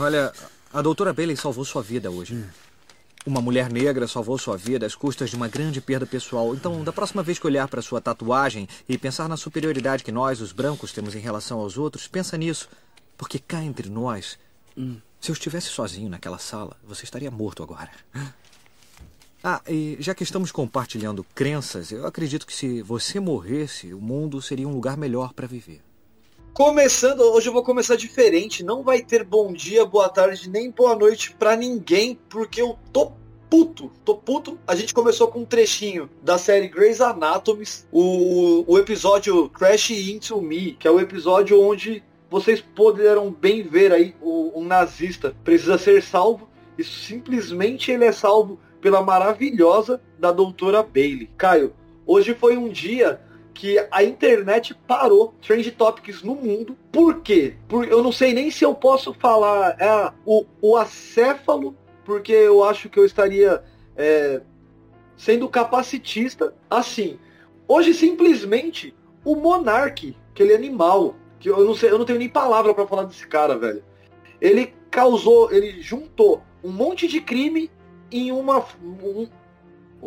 Olha, a doutora Bailey salvou sua vida hoje. Hum. Uma mulher negra salvou sua vida às custas de uma grande perda pessoal. Então, da próxima vez que olhar para sua tatuagem e pensar na superioridade que nós, os brancos, temos em relação aos outros, pensa nisso. Porque cá entre nós, hum. se eu estivesse sozinho naquela sala, você estaria morto agora. Ah, e já que estamos compartilhando crenças, eu acredito que se você morresse, o mundo seria um lugar melhor para viver. Começando, hoje eu vou começar diferente. Não vai ter bom dia, boa tarde, nem boa noite para ninguém, porque eu tô puto, tô puto. A gente começou com um trechinho da série Grey's Anatomy, o, o episódio Crash Into Me, que é o episódio onde vocês poderão bem ver aí o, nazista precisa ser salvo e simplesmente ele é salvo pela maravilhosa da doutora Bailey. Caio, hoje foi um dia que a internet parou Trend Topics no mundo. Por quê? Por, eu não sei nem se eu posso falar é, o, o acéfalo, porque eu acho que eu estaria é, sendo capacitista. Assim, hoje simplesmente o Monark, aquele animal, que eu não sei, eu não tenho nem palavra para falar desse cara, velho. Ele causou, ele juntou um monte de crime em uma um,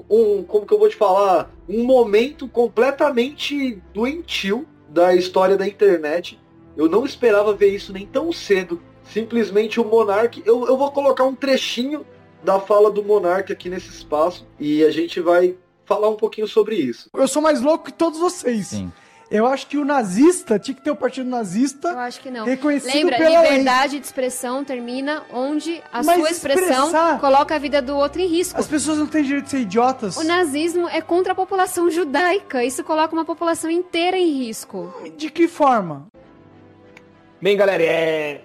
um, como que eu vou te falar, um momento completamente doentio da história da internet. Eu não esperava ver isso nem tão cedo. Simplesmente o Monark. Eu, eu vou colocar um trechinho da fala do Monark aqui nesse espaço e a gente vai falar um pouquinho sobre isso. Eu sou mais louco que todos vocês. Sim. Eu acho que o nazista tinha que ter o um partido nazista. Eu acho que não. Reconhecido Lembra, pela liberdade lei. de expressão termina onde a Mas sua expressão coloca a vida do outro em risco. As pessoas não têm direito de ser idiotas. O nazismo é contra a população judaica. Isso coloca uma população inteira em risco. De que forma? Bem, galera, é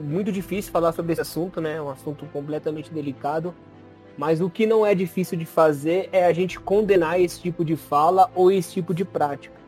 muito difícil falar sobre esse assunto, né? É um assunto completamente delicado. Mas o que não é difícil de fazer é a gente condenar esse tipo de fala ou esse tipo de prática.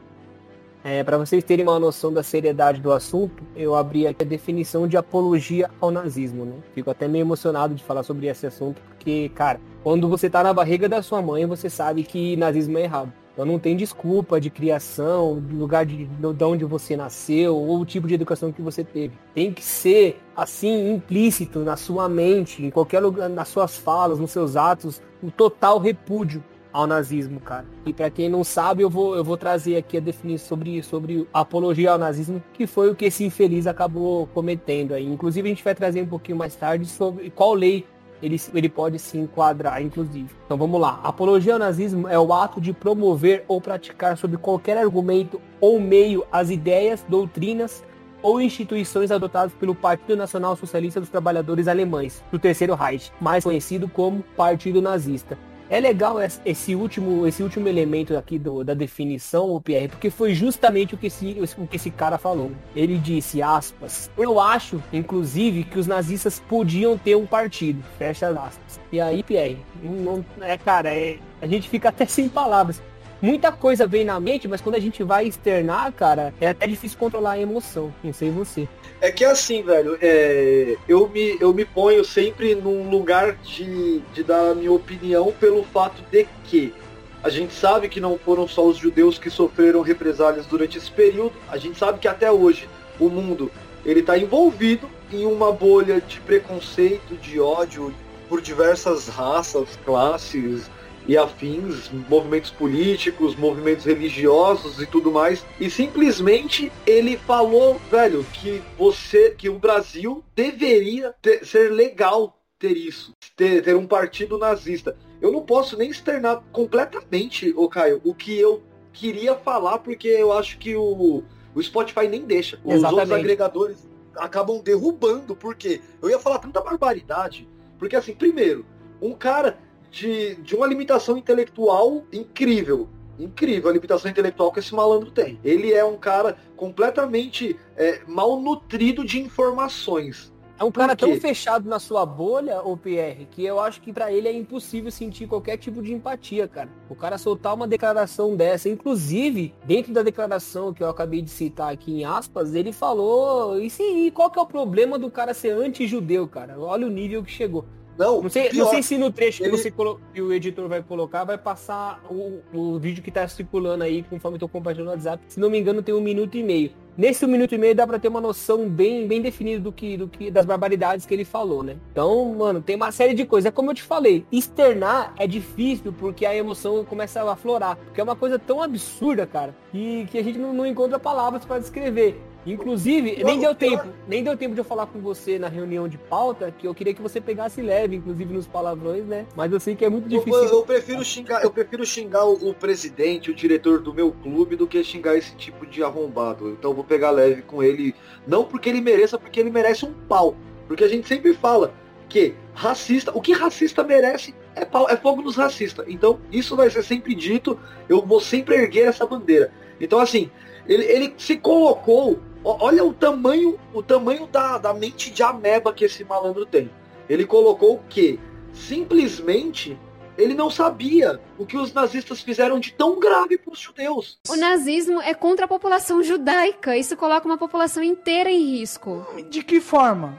É, para vocês terem uma noção da seriedade do assunto, eu abri aqui a definição de apologia ao nazismo, né? Fico até meio emocionado de falar sobre esse assunto, porque, cara, quando você tá na barriga da sua mãe, você sabe que nazismo é errado. Então não tem desculpa de criação, do lugar de, de onde você nasceu, ou o tipo de educação que você teve. Tem que ser, assim, implícito na sua mente, em qualquer lugar, nas suas falas, nos seus atos, o total repúdio ao nazismo, cara. E para quem não sabe, eu vou, eu vou trazer aqui a definição sobre, sobre apologia ao nazismo, que foi o que esse infeliz acabou cometendo aí. Inclusive, a gente vai trazer um pouquinho mais tarde sobre qual lei ele, ele pode se enquadrar, inclusive. Então vamos lá. Apologia ao nazismo é o ato de promover ou praticar sob qualquer argumento ou meio as ideias, doutrinas ou instituições adotadas pelo Partido Nacional Socialista dos Trabalhadores Alemães, do Terceiro Reich, mais conhecido como Partido Nazista. É legal esse último, esse último elemento aqui do, da definição, o Pierre, porque foi justamente o que, esse, o que esse cara falou. Ele disse, aspas, eu acho, inclusive, que os nazistas podiam ter um partido, fecha aspas. E aí, Pierre, não, é, cara, é, a gente fica até sem palavras muita coisa vem na mente, mas quando a gente vai externar, cara, é até difícil controlar a emoção. Não sei você. É que assim, velho, é, eu, me, eu me ponho sempre num lugar de, de dar a minha opinião pelo fato de que a gente sabe que não foram só os judeus que sofreram represálias durante esse período. A gente sabe que até hoje o mundo ele está envolvido em uma bolha de preconceito, de ódio por diversas raças, classes, e afins, movimentos políticos, movimentos religiosos e tudo mais. E simplesmente ele falou, velho, que você, que o Brasil deveria ter, ser legal ter isso, ter, ter um partido nazista. Eu não posso nem externar completamente, o Caio, o que eu queria falar, porque eu acho que o, o Spotify nem deixa. Os Exatamente. outros agregadores acabam derrubando, porque eu ia falar tanta barbaridade. Porque assim, primeiro, um cara de, de uma limitação intelectual incrível. Incrível a limitação intelectual que esse malandro tem. Ele é um cara completamente é, mal nutrido de informações. É um cara tão fechado na sua bolha, o Pierre, que eu acho que para ele é impossível sentir qualquer tipo de empatia, cara. O cara soltar uma declaração dessa, inclusive, dentro da declaração que eu acabei de citar aqui em aspas, ele falou, e sim, qual que é o problema do cara ser anti-judeu, cara? Olha o nível que chegou. Não, não sei, pior, não sei se no trecho ele... que, você colo... que o editor vai colocar, vai passar o, o vídeo que tá circulando aí, conforme eu tô compartilhando no WhatsApp. Se não me engano, tem um minuto e meio. Nesse um minuto e meio dá pra ter uma noção bem, bem definida do que, do que, das barbaridades que ele falou, né? Então, mano, tem uma série de coisas. É como eu te falei, externar é difícil porque a emoção começa a aflorar. Porque é uma coisa tão absurda, cara, que, que a gente não, não encontra palavras para descrever. Inclusive, nem deu tempo, nem deu tempo de eu falar com você na reunião de pauta, que eu queria que você pegasse leve, inclusive nos palavrões, né? Mas eu sei que é muito difícil. Eu, eu prefiro xingar, eu prefiro xingar o, o, presidente, o diretor do meu clube, do que xingar esse tipo de arrombado. Então eu vou pegar leve com ele, não porque ele mereça, porque ele merece um pau. Porque a gente sempre fala que racista, o que racista merece é, pau, é fogo nos racistas. Então isso vai ser sempre dito, eu vou sempre erguer essa bandeira. Então assim, ele, ele se colocou Olha o tamanho, o tamanho da, da mente de ameba que esse malandro tem. Ele colocou que simplesmente ele não sabia o que os nazistas fizeram de tão grave para os judeus. O nazismo é contra a população judaica. Isso coloca uma população inteira em risco. De que forma?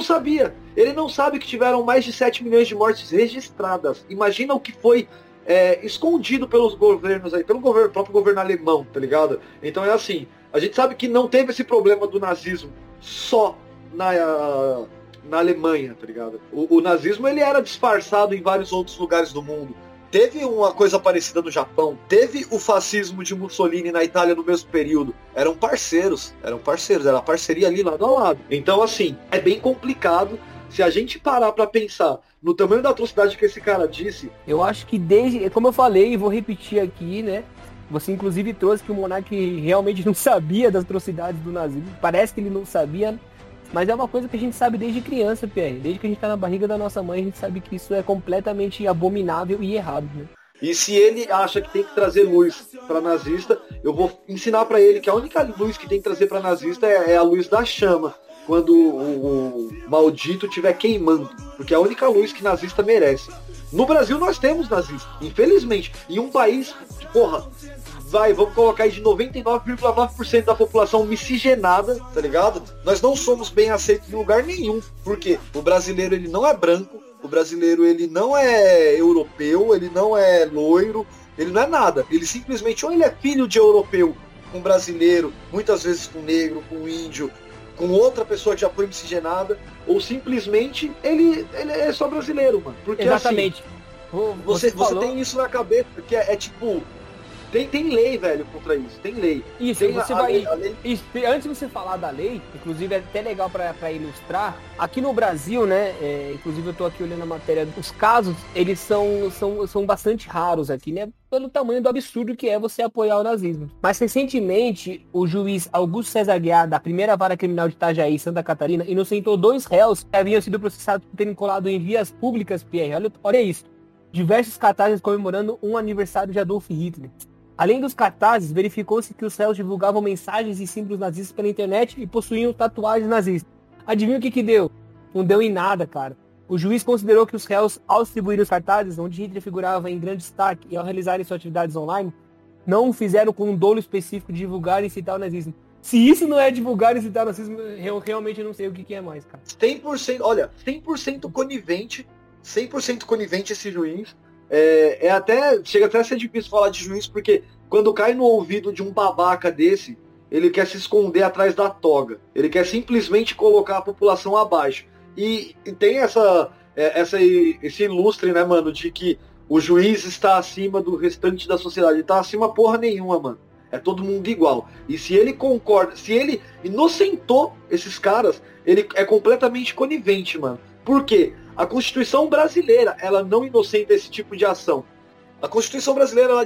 Não sabia. Ele não sabe que tiveram mais de 7 milhões de mortes registradas. Imagina o que foi é, escondido pelos governos aí, pelo governo, próprio governo alemão, tá ligado? Então é assim, a gente sabe que não teve esse problema do nazismo só na, na Alemanha, tá ligado? O, o nazismo ele era disfarçado em vários outros lugares do mundo. Teve uma coisa parecida no Japão, teve o fascismo de Mussolini na Itália no mesmo período. Eram parceiros, eram parceiros, era parceria ali lado a lado. Então, assim, é bem complicado se a gente parar para pensar no tamanho da atrocidade que esse cara disse. Eu acho que desde, como eu falei e vou repetir aqui, né? Você inclusive trouxe que o Monark realmente não sabia das atrocidades do nazismo. Parece que ele não sabia. Mas é uma coisa que a gente sabe desde criança, Pierre. Desde que a gente tá na barriga da nossa mãe, a gente sabe que isso é completamente abominável e errado, né? E se ele acha que tem que trazer luz para nazista, eu vou ensinar para ele que a única luz que tem que trazer para nazista é, é, a luz da chama, quando o, o maldito estiver queimando, porque é a única luz que nazista merece. No Brasil nós temos nazista, infelizmente, em um país, porra, vai, vamos colocar aí de 99,9% da população miscigenada, tá ligado? Nós não somos bem aceitos em lugar nenhum. Porque o brasileiro ele não é branco, o brasileiro ele não é europeu, ele não é loiro, ele não é nada. Ele simplesmente ou ele é filho de europeu com brasileiro, muitas vezes com negro, com índio, com outra pessoa que já foi miscigenada, ou simplesmente ele, ele é só brasileiro, mano. Porque assim, Exatamente. Assim, você, você, você tem isso na cabeça, que é, é tipo, tem, tem lei, velho, contra isso. Tem lei. Isso, tem você a, vai. A lei, Isso, antes de você falar da lei, inclusive é até legal para ilustrar, aqui no Brasil, né? É, inclusive eu tô aqui olhando a matéria, os casos, eles são, são, são bastante raros aqui, né? Pelo tamanho do absurdo que é você apoiar o nazismo. Mas recentemente, o juiz Augusto César Guiar, da primeira vara criminal de Itajaí, Santa Catarina, inocentou dois réus que haviam sido processados por terem colado em vias públicas, Pierre. Olha, olha isso. Diversos cartazes comemorando um aniversário de Adolf Hitler. Além dos cartazes, verificou-se que os réus divulgavam mensagens e símbolos nazistas pela internet e possuíam tatuagens nazistas. Adivinha o que que deu? Não deu em nada, cara. O juiz considerou que os réus, ao distribuir os cartazes, onde Hitler figurava em grande destaque e ao realizarem suas atividades online, não fizeram com um dolo específico de divulgar e citar o nazismo. Se isso não é divulgar e citar o nazismo, eu realmente não sei o que, que é mais, cara. 100%, olha, 100% conivente, 100% conivente esse juiz é, é até. Chega até a ser difícil falar de juiz, porque quando cai no ouvido de um babaca desse, ele quer se esconder atrás da toga. Ele quer simplesmente colocar a população abaixo. E, e tem essa, é, essa, esse ilustre, né, mano, de que o juiz está acima do restante da sociedade. Ele tá acima porra nenhuma, mano. É todo mundo igual. E se ele concorda, se ele inocentou esses caras, ele é completamente conivente, mano. Por quê? A Constituição brasileira, ela não inocenta esse tipo de ação. A Constituição brasileira, ela,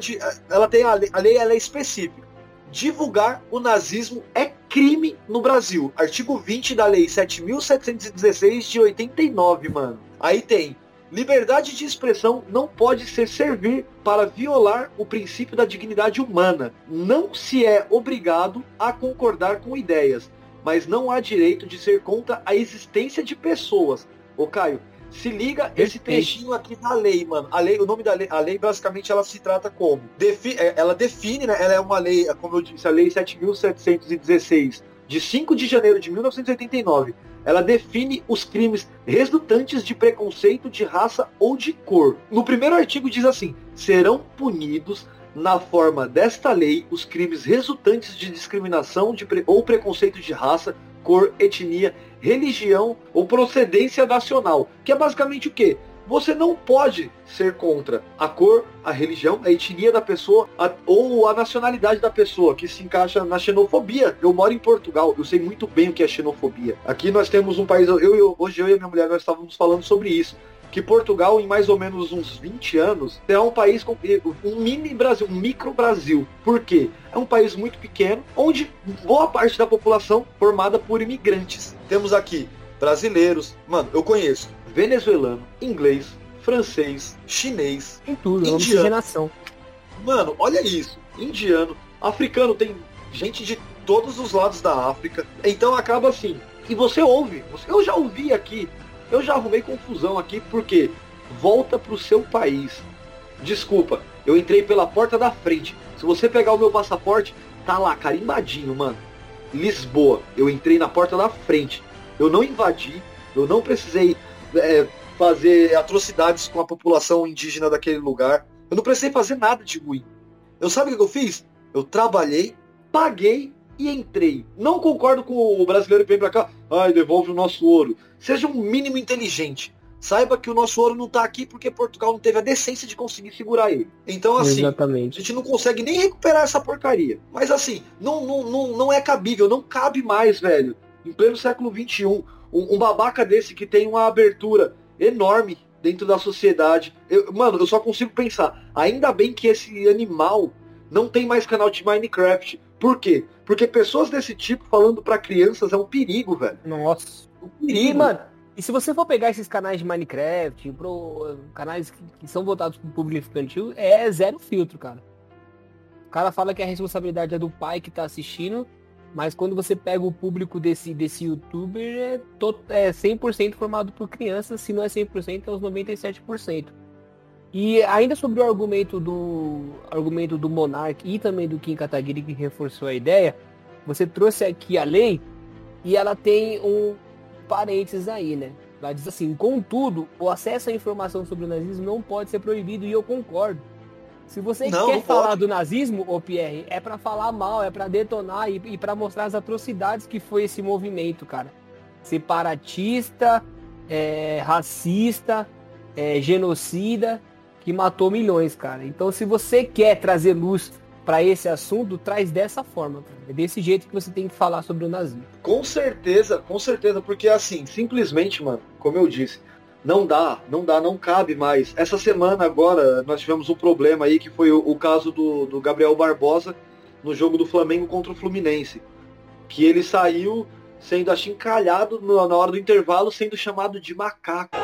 ela tem a lei, a lei é específica. Divulgar o nazismo é crime no Brasil. Artigo 20 da Lei 7.716 de 89, mano. Aí tem Liberdade de expressão não pode ser servir para violar o princípio da dignidade humana. Não se é obrigado a concordar com ideias, mas não há direito de ser contra a existência de pessoas. Ô Caio, Se liga esse trechinho aqui da lei, mano. A lei, o nome da lei, a lei basicamente ela se trata como? Defi, é, ela define, né? Ela é uma lei, como eu disse, a lei 7716 de 5 de janeiro de 1989. Ela define os crimes resultantes de preconceito de raça ou de cor. No primeiro artigo diz assim: serão punidos na forma desta lei os crimes resultantes de discriminação de pre ou preconceito de raça, cor, etnia, religião ou procedência nacional. Que é basicamente o quê? Você não pode ser contra a cor, a religião, a etnia da pessoa a, ou a nacionalidade da pessoa, que se encaixa na xenofobia. Eu moro em Portugal, eu sei muito bem o que é xenofobia. Aqui nós temos um país, eu, eu, hoje eu e minha mulher nós estávamos falando sobre isso que Portugal, em mais ou menos uns 20 anos, será um país com um mini Brasil, um micro Brasil. Por quê? É um país muito pequeno, onde boa parte da população formada por imigrantes. Temos aqui brasileiros, mano, eu conheço venezuelano, inglês, francês, chinês, em tudo, indiano. Mano, olha isso, indiano, africano, tem gente de todos os lados da África. Então acaba assim. E você ouve, eu já ouvi aqui eu já arrumei confusão aqui porque volta pro seu país. Desculpa, eu entrei pela porta da frente. Se você pegar o meu passaporte, tá lá, carimbadinho, mano. Lisboa. Eu entrei na porta da frente. Eu não invadi, eu não precisei é, fazer atrocidades com a população indígena daquele lugar. Eu não precisei fazer nada de ruim. Eu sabe o que eu fiz? Eu trabalhei, paguei e entrei. Não concordo com o brasileiro que vem pra cá, ai, devolve o nosso ouro. Seja um mínimo inteligente. Saiba que o nosso ouro não tá aqui porque Portugal não teve a decência de conseguir segurar ele. Então, assim, Exatamente. a gente não consegue nem recuperar essa porcaria. Mas, assim, não, não, não, não é cabível, não cabe mais, velho. Em pleno século XXI, um, um babaca desse que tem uma abertura enorme dentro da sociedade. Eu, mano, eu só consigo pensar, ainda bem que esse animal não tem mais canal de Minecraft. Por quê? Porque pessoas desse tipo falando para crianças é um perigo, velho. Nossa. Um perigo. E, mano, e se você for pegar esses canais de Minecraft, pro, canais que, que são voltados pro público infantil, é zero filtro, cara. O cara fala que a responsabilidade é do pai que tá assistindo, mas quando você pega o público desse, desse youtuber, é, to, é 100% formado por crianças, se não é 100%, é uns 97%. E ainda sobre o argumento do argumento do Monark e também do Kim Kataguiri que reforçou a ideia, você trouxe aqui a lei e ela tem um parênteses aí, né? Ela diz assim, contudo, o acesso à informação sobre o nazismo não pode ser proibido e eu concordo. Se você não, quer não falar pode. do nazismo, ô Pierre, é para falar mal, é para detonar e, e para mostrar as atrocidades que foi esse movimento, cara. Separatista, é, racista, é, genocida que matou milhões, cara. Então, se você quer trazer luz para esse assunto, traz dessa forma. Cara. É desse jeito que você tem que falar sobre o nazismo. Com certeza, com certeza, porque assim, simplesmente, mano, como eu disse, não dá, não dá, não cabe mais. Essa semana agora nós tivemos um problema aí que foi o, o caso do, do Gabriel Barbosa no jogo do Flamengo contra o Fluminense. Que ele saiu sendo achincalhado na hora do intervalo, sendo chamado de macaco.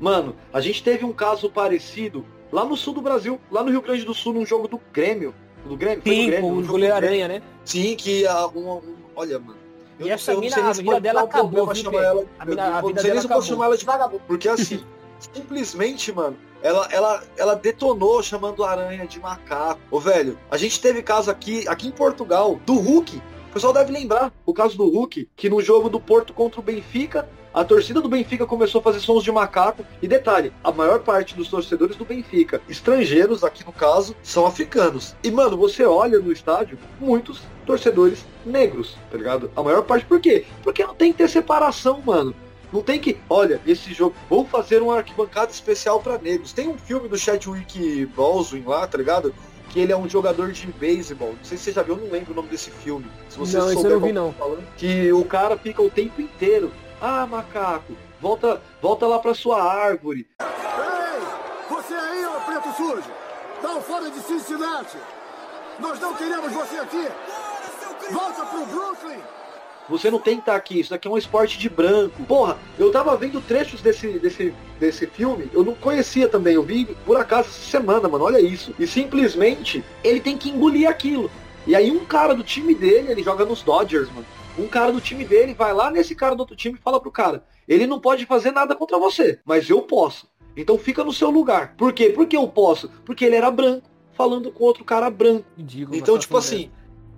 Mano, a gente teve um caso parecido lá no sul do Brasil, lá no Rio Grande do Sul, num jogo do Grêmio. Do Grêmio? Sim, Grêmio, com o goleiro Aranha, né? Sim, que a, uma, um, olha, mano. Eu e essa mina, a vida dela acabou, viu, ela, a, mina, a vida dela acabou. chamar ela de vagabundo. Porque assim, simplesmente, mano, ela, ela, ela detonou chamando a aranha de macaco. Ô, velho, a gente teve caso aqui, aqui em Portugal, do Hulk. O pessoal deve lembrar o caso do Hulk, que no jogo do Porto contra o Benfica, a torcida do Benfica começou a fazer sons de macaco. E detalhe, a maior parte dos torcedores do Benfica, estrangeiros aqui no caso, são africanos. E mano, você olha no estádio, muitos torcedores negros, tá ligado? A maior parte por quê? Porque não tem que ter separação, mano. Não tem que, olha, esse jogo, vou fazer uma arquibancada especial para negros. Tem um filme do Chadwick Boseman lá, tá ligado? Que ele é um jogador de beisebol. Não sei se você já viu, eu não lembro o nome desse filme. Se você não, souber, eu não vi não. Falando, que o cara fica o tempo inteiro ah, macaco, volta, volta lá pra sua árvore. Ei, você aí, ô preto sujo. Dá fora de Cincinnati. Nós não queremos você aqui. Volta pro Brooklyn. Você não tem que estar aqui, isso aqui é um esporte de branco. Porra, eu tava vendo trechos desse, desse, desse filme, eu não conhecia também, eu vi por acaso essa semana, mano, olha isso. E simplesmente, ele tem que engolir aquilo. E aí um cara do time dele, ele joga nos Dodgers, mano um cara do time dele vai lá nesse cara do outro time e fala pro cara, ele não pode fazer nada contra você, mas eu posso. Então fica no seu lugar. Por quê? Porque eu posso. Porque ele era branco, falando com outro cara branco. Digo, então, tipo assim,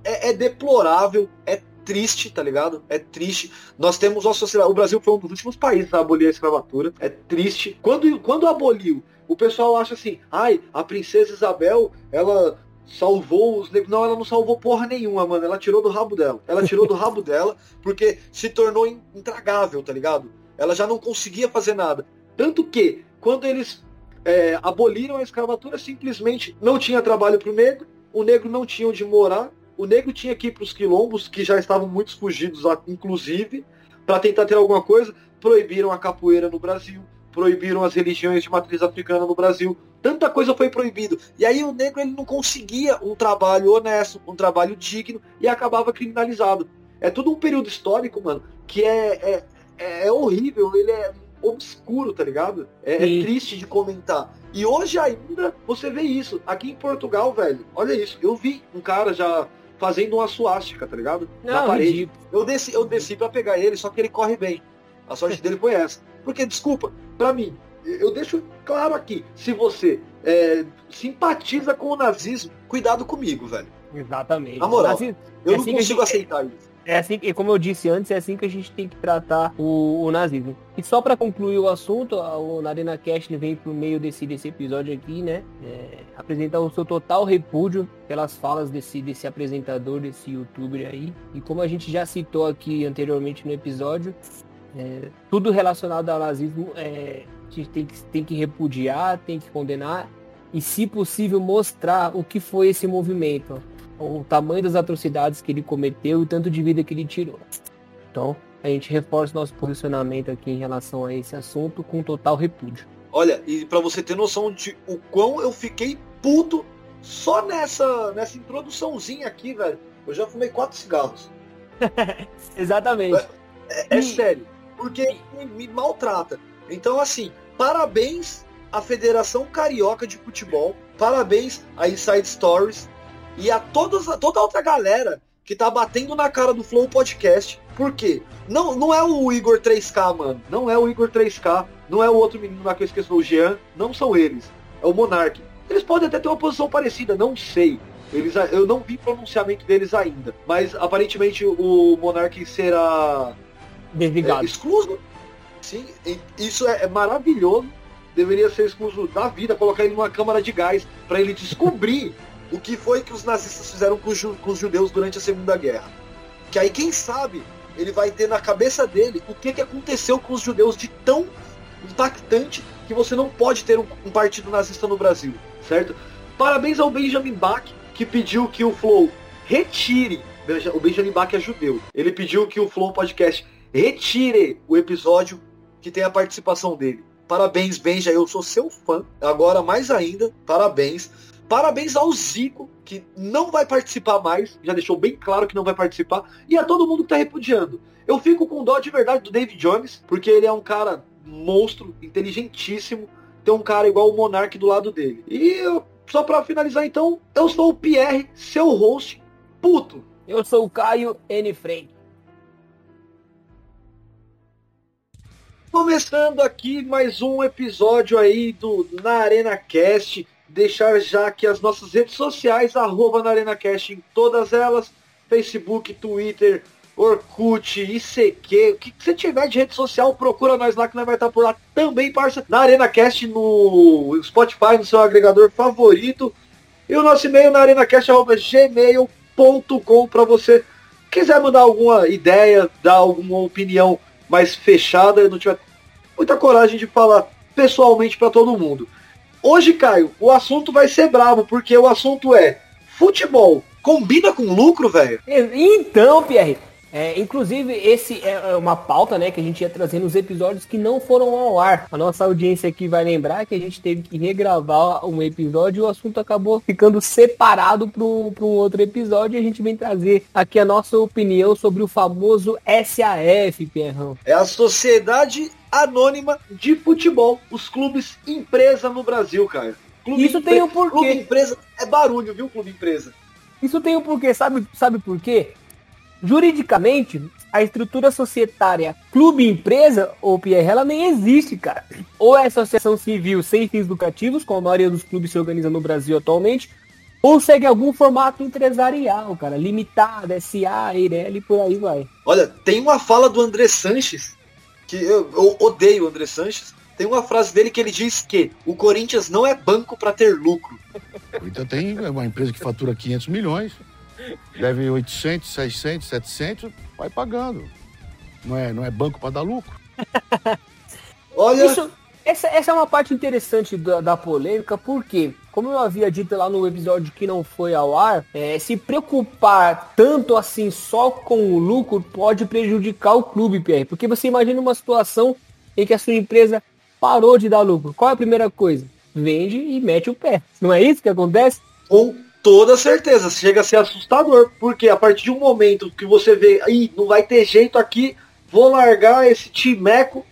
é, é, deplorável, é triste, tá ligado? É triste. Nós temos uma sociedade. O Brasil foi um dos últimos países a abolir a escravatura. É triste. Quando, quando aboliu, o pessoal acha assim, ai, a princesa Isabel, ela salvou os negros. Não, ela não salvou porra nenhuma, mano. Ela tirou do rabo dela. Ela tirou do rabo dela porque se tornou intragável, tá ligado? Ela já não conseguia fazer nada. Tanto que, quando eles é, aboliram a escravatura, simplesmente não tinha trabalho pro negro, o negro não tinha onde morar, o negro tinha que ir para os quilombos, que já estavam muitos fugidos, inclusive, para tentar ter alguma coisa. Proibiram a capoeira no Brasil, proibiram as religiões de matriz africana no Brasil. Tanta coisa foi proibido. E aí o negro ele não conseguia um trabalho honesto, um trabalho digno e acabava criminalizado. É tudo um período histórico, mano, que é, é, é horrível, ele é obscuro, tá ligado? É, é, triste de comentar. E hoje ainda você vê isso. Aqui em Portugal, velho, olha isso. Eu vi um cara já fazendo uma suástica, tá ligado? Não, Na parede. Eu desci, eu desci pra pegar ele, só que ele corre bem. A sorte dele foi essa. Porque, desculpa, pra mim, eu deixo claro aqui, se você é, simpatiza com o nazismo, cuidado comigo, velho. Exatamente. Na moral, eu é não assim consigo gente... aceitar isso. É assim, e como eu disse antes, é assim que a gente tem que tratar o, o nazismo. E só para concluir o assunto, o Narena Cast vem por meio desse, desse episódio aqui, né? É, apresentar o seu total repúdio pelas falas desse, desse apresentador, desse youtuber aí. E como a gente já citou aqui anteriormente no episódio, é, tudo relacionado ao nazismo é, a gente tem que, tem que repudiar, tem que condenar e, se possível, mostrar o que foi esse movimento o tamanho das atrocidades que ele cometeu e o tanto de vida que ele tirou. Então, a gente reforça nosso posicionamento aqui em relação a esse assunto com total repúdio. Olha, e para você ter noção de o quão eu fiquei puto só nessa, nessa introduçãozinha aqui, velho, eu já fumei quatro cigarros. Exatamente. É, é, é sério, porque me, me maltrata. Então, assim, parabéns à Federação Carioca de Futebol, parabéns à Inside Stories, e a todas, toda a outra galera que tá batendo na cara do Flow Podcast. Por quê? Não, não é o Igor 3K, mano. Não é o Igor 3K. Não é o outro menino lá que eu esqueci, o Jean. Não são eles. É o Monark. Eles podem até ter uma posição parecida, não sei. Eles, eu não vi pronunciamento deles ainda. Mas aparentemente o Monark será. Desligado. É, excluso. Sim, isso é, é maravilhoso. Deveria ser excluso da vida, colocar ele numa câmara de gás para ele descobrir o que foi que os nazistas fizeram com, ju com os judeus durante a Segunda Guerra. Que aí, quem sabe, ele vai ter na cabeça dele o que, que aconteceu com os judeus de tão impactante que você não pode ter um, um partido nazista no Brasil, certo? Parabéns ao Benjamin Bach, que pediu que o Flow retire. O Benjamin Bach é judeu. Ele pediu que o Flow Podcast retire o episódio que tem a participação dele. Parabéns, Benja, eu sou seu fã. Agora, mais ainda, parabéns. Parabéns ao Zico, que não vai participar mais, já deixou bem claro que não vai participar, e a todo mundo que tá repudiando. Eu fico com dó de verdade do David Jones, porque ele é um cara monstro, inteligentíssimo, tem um cara igual o Monark do lado dele. E eu, só para finalizar então, eu sou o Pierre, seu host, puto. Eu sou o Caio N. Frank. Começando aqui mais um episódio aí do Na Arena Cast. Deixar já aqui as nossas redes sociais, arroba na ArenaCast em todas elas, Facebook, Twitter, Orkut, ICQ, o que você tiver de rede social, procura nós lá que nós vai estar por lá também, parça, na ArenaCast no Spotify, no seu agregador favorito. E o nosso e-mail na arenacast.gmail.com para você quiser mandar alguma ideia, dar alguma opinião mais fechada, não tiver muita coragem de falar pessoalmente para todo mundo. Hoje, Caio, o assunto vai ser bravo, porque o assunto é futebol. Combina com lucro, velho? Então, Pierre, é, inclusive, esse é, é uma pauta, né, que a gente ia trazer nos episódios que não foram ao ar. A nossa audiência aqui vai lembrar que a gente teve que regravar um episódio e o assunto acabou ficando separado para um, um outro episódio e a gente vem trazer aqui a nossa opinião sobre o famoso SAF, Pierrão. É a Sociedade anônima de futebol. Os clubes empresa no Brasil, cara. Clube Isso tem um porquê. Clube empresa é barulho, viu, clube empresa? Isso tem um porquê, sabe, sabe por quê? Juridicamente, a estrutura societária clube-empresa, ou Pierre, ela nem existe, cara. Ou é associação civil sem fins lucrativos, como a maioria dos clubes se organiza no Brasil atualmente, ou segue algum formato empresarial, cara, limitada, SA, Eireli, por aí vai. Olha, tem uma fala do André Sanches, que eu, eu odeio o André Sanches, tem uma frase dele que ele diz que o Corinthians não é banco para ter lucro. Então tem uma empresa que fatura 500 milhões, deve 800, 600, 700, vai pagando. Não é, não é banco para dar lucro. Olha, Isso, essa, essa é uma parte interessante da, da polêmica, porque, como eu havia dito lá no episódio que não foi ao ar, é, se preocupar tanto assim só com o lucro pode prejudicar o clube, Pierre. Porque você imagina uma situação em que a sua empresa parou de dar lucro. Qual é a primeira coisa? Vende e mete o pé. Não é isso que acontece? Com toda certeza, chega a ser assustador, porque a partir de um momento que você vê, aí não vai ter jeito aqui, vou largar esse timeco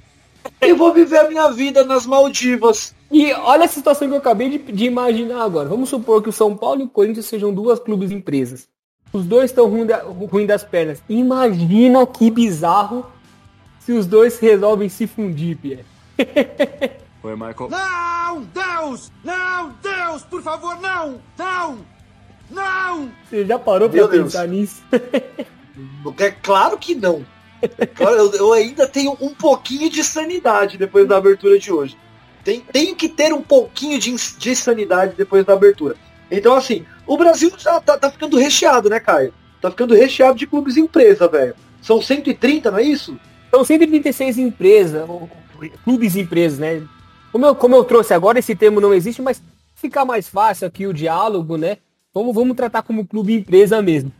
e vou viver a minha vida nas Maldivas. E olha a situação que eu acabei de, de imaginar agora. Vamos supor que o São Paulo e o Corinthians sejam duas clubes empresas. Os dois estão ruim, da, ruim das pernas. Imagina que bizarro se os dois resolvem se fundir, Pierre. Oi, Michael. Não! Deus! Não! Deus! Por favor, não! Não! Não! Você já parou Meu pra Deus. pensar nisso? É claro que não. Claro, eu, eu, ainda tenho um pouquinho de sanidade depois da abertura de hoje. Tem, tenho que ter um pouquinho de, de sanidade depois da abertura. Então, assim, o Brasil já tá, tá ficando recheado, né, Caio? Tá ficando recheado de clubes empresa, velho. São 130, não é isso? São 136 empresas, clubes empresas, né? Como eu, como eu trouxe agora, esse termo não existe, mas ficar mais fácil aqui o diálogo, né? Vamos, vamos tratar como clube empresa mesmo.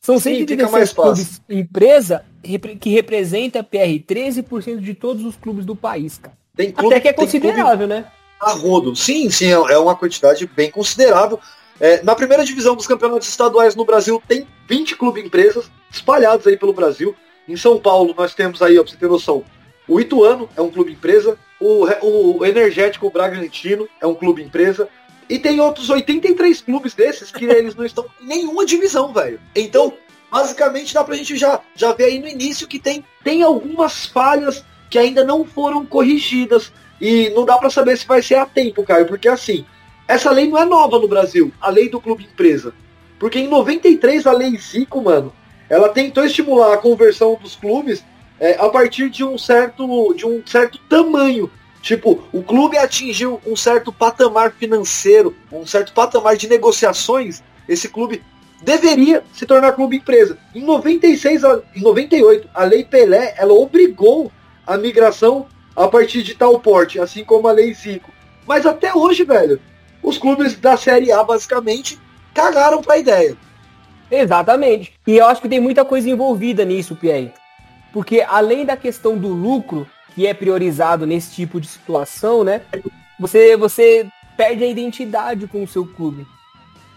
São 136 clubes empresa que representa PR 13% de todos os clubes do país, cara. Tem clube, Até que é considerável, né? A rodo. Sim, sim, é, é uma quantidade bem considerável. É, na primeira divisão dos campeonatos estaduais no Brasil tem 20 clubes empresas espalhados aí pelo Brasil. Em São Paulo nós temos aí, ó, pra você ter noção, o Ituano é um clube empresa, o, o Energético Bragantino é um clube empresa, e tem outros 83 clubes desses que eles não estão em nenhuma divisão, velho. Então, basicamente dá pra gente já, já ver aí no início que tem, tem algumas falhas que ainda não foram corrigidas. E não dá para saber se vai ser a tempo, Caio, porque assim, essa lei não é nova no Brasil, a lei do clube empresa. Porque em 93 a lei Zico, mano, ela tentou estimular a conversão dos clubes é, a partir de um certo de um certo tamanho. Tipo, o clube atingiu um certo patamar financeiro, um certo patamar de negociações. Esse clube deveria se tornar clube empresa. Em 96, em 98, a Lei Pelé, ela obrigou a migração a partir de tal porte, assim como a Lei Zico. Mas até hoje, velho, os clubes da Série A basicamente cagaram para a ideia. Exatamente. E eu acho que tem muita coisa envolvida nisso, Pierre. Porque além da questão do lucro, que é priorizado nesse tipo de situação, né? Você, você perde a identidade com o seu clube.